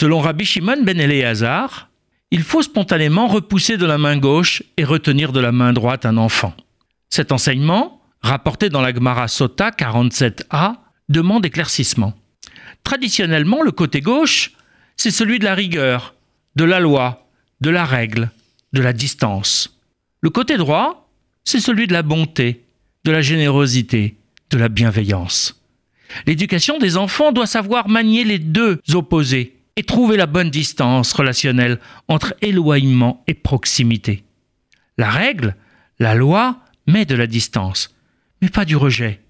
Selon Rabbi Shimon ben Eleazar, il faut spontanément repousser de la main gauche et retenir de la main droite un enfant. Cet enseignement, rapporté dans la Gemara Sota 47a, demande éclaircissement. Traditionnellement, le côté gauche, c'est celui de la rigueur, de la loi, de la règle, de la distance. Le côté droit, c'est celui de la bonté, de la générosité, de la bienveillance. L'éducation des enfants doit savoir manier les deux opposés et trouver la bonne distance relationnelle entre éloignement et proximité. La règle, la loi, met de la distance, mais pas du rejet.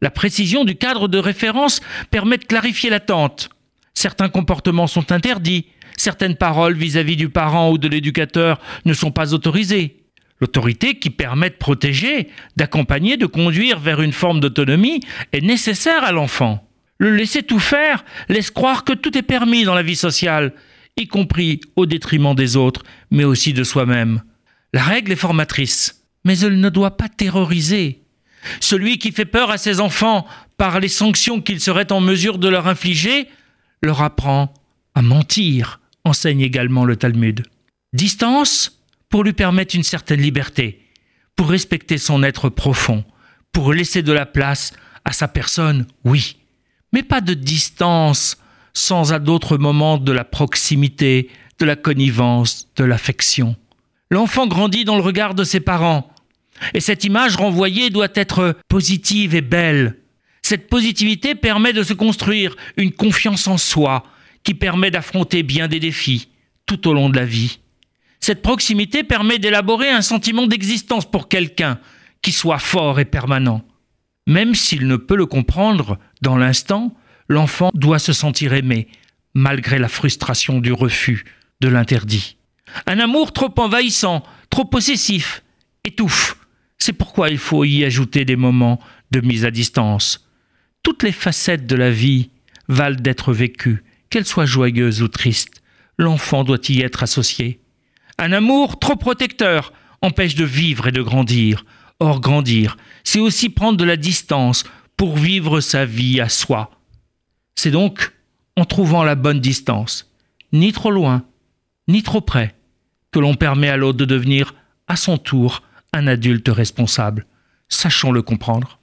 La précision du cadre de référence permet de clarifier l'attente. Certains comportements sont interdits, certaines paroles vis-à-vis du parent ou de l'éducateur ne sont pas autorisées. L'autorité qui permet de protéger, d'accompagner, de conduire vers une forme d'autonomie est nécessaire à l'enfant. Le laisser tout faire laisse croire que tout est permis dans la vie sociale, y compris au détriment des autres, mais aussi de soi-même. La règle est formatrice, mais elle ne doit pas terroriser. Celui qui fait peur à ses enfants par les sanctions qu'il serait en mesure de leur infliger leur apprend à mentir, enseigne également le Talmud. Distance pour lui permettre une certaine liberté, pour respecter son être profond, pour laisser de la place à sa personne, oui, mais pas de distance sans à d'autres moments de la proximité, de la connivence, de l'affection. L'enfant grandit dans le regard de ses parents, et cette image renvoyée doit être positive et belle. Cette positivité permet de se construire une confiance en soi qui permet d'affronter bien des défis tout au long de la vie. Cette proximité permet d'élaborer un sentiment d'existence pour quelqu'un qui soit fort et permanent. Même s'il ne peut le comprendre dans l'instant, l'enfant doit se sentir aimé, malgré la frustration du refus, de l'interdit. Un amour trop envahissant, trop possessif, étouffe. C'est pourquoi il faut y ajouter des moments de mise à distance. Toutes les facettes de la vie valent d'être vécues, qu'elles soient joyeuses ou tristes. L'enfant doit y être associé. Un amour trop protecteur empêche de vivre et de grandir. Or, grandir, c'est aussi prendre de la distance pour vivre sa vie à soi. C'est donc en trouvant la bonne distance, ni trop loin, ni trop près, que l'on permet à l'autre de devenir, à son tour, un adulte responsable. Sachons le comprendre.